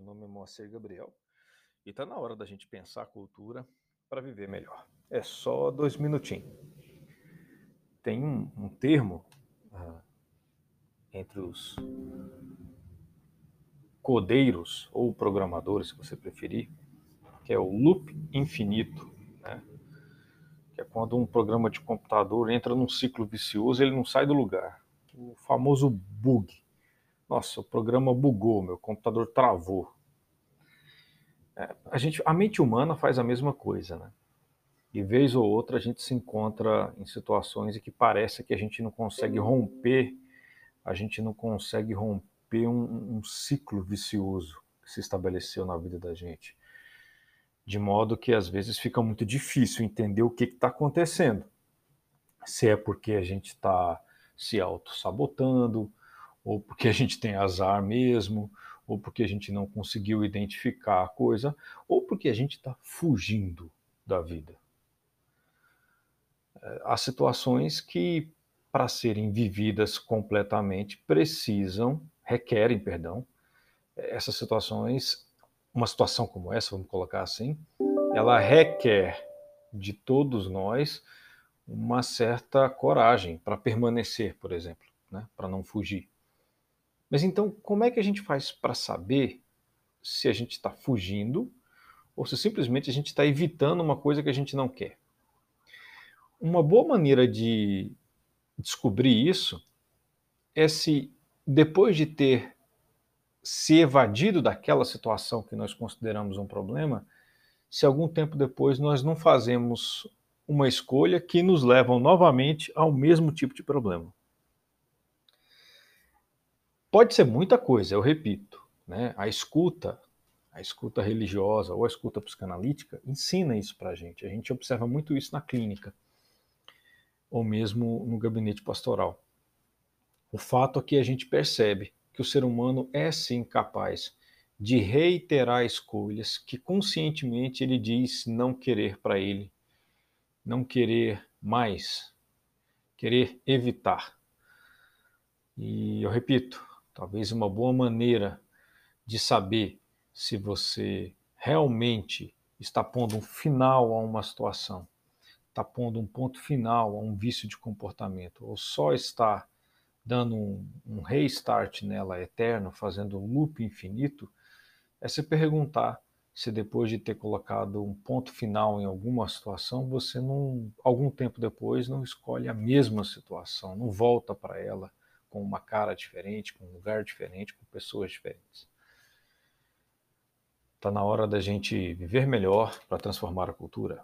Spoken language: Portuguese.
Moacir Gabriel e está na hora da gente pensar a cultura para viver melhor. É só dois minutinhos. Tem um, um termo uh, entre os codeiros ou programadores, se você preferir, que é o loop infinito, né? que é quando um programa de computador entra num ciclo vicioso, ele não sai do lugar. O famoso bug. Nossa, o programa bugou, meu computador travou. É, a, gente, a mente humana faz a mesma coisa, né? E vez ou outra a gente se encontra em situações em que parece que a gente não consegue romper, a gente não consegue romper um, um ciclo vicioso que se estabeleceu na vida da gente. De modo que às vezes fica muito difícil entender o que está acontecendo. Se é porque a gente está se auto-sabotando, ou porque a gente tem azar mesmo, ou porque a gente não conseguiu identificar a coisa, ou porque a gente está fugindo da vida. É, há situações que, para serem vividas completamente, precisam, requerem, perdão, essas situações, uma situação como essa, vamos colocar assim, ela requer de todos nós uma certa coragem para permanecer, por exemplo, né? para não fugir. Mas então, como é que a gente faz para saber se a gente está fugindo ou se simplesmente a gente está evitando uma coisa que a gente não quer? Uma boa maneira de descobrir isso é se, depois de ter se evadido daquela situação que nós consideramos um problema, se algum tempo depois nós não fazemos uma escolha que nos leva novamente ao mesmo tipo de problema. Pode ser muita coisa, eu repito. Né? A escuta, a escuta religiosa ou a escuta psicanalítica ensina isso para a gente. A gente observa muito isso na clínica ou mesmo no gabinete pastoral. O fato é que a gente percebe que o ser humano é sim capaz de reiterar escolhas que conscientemente ele diz não querer para ele, não querer mais, querer evitar. E eu repito, Talvez uma boa maneira de saber se você realmente está pondo um final a uma situação, está pondo um ponto final a um vício de comportamento, ou só está dando um, um restart nela eterno, fazendo um loop infinito, é se perguntar se depois de ter colocado um ponto final em alguma situação, você não, algum tempo depois, não escolhe a mesma situação, não volta para ela com uma cara diferente, com um lugar diferente, com pessoas diferentes. Está na hora da gente viver melhor para transformar a cultura.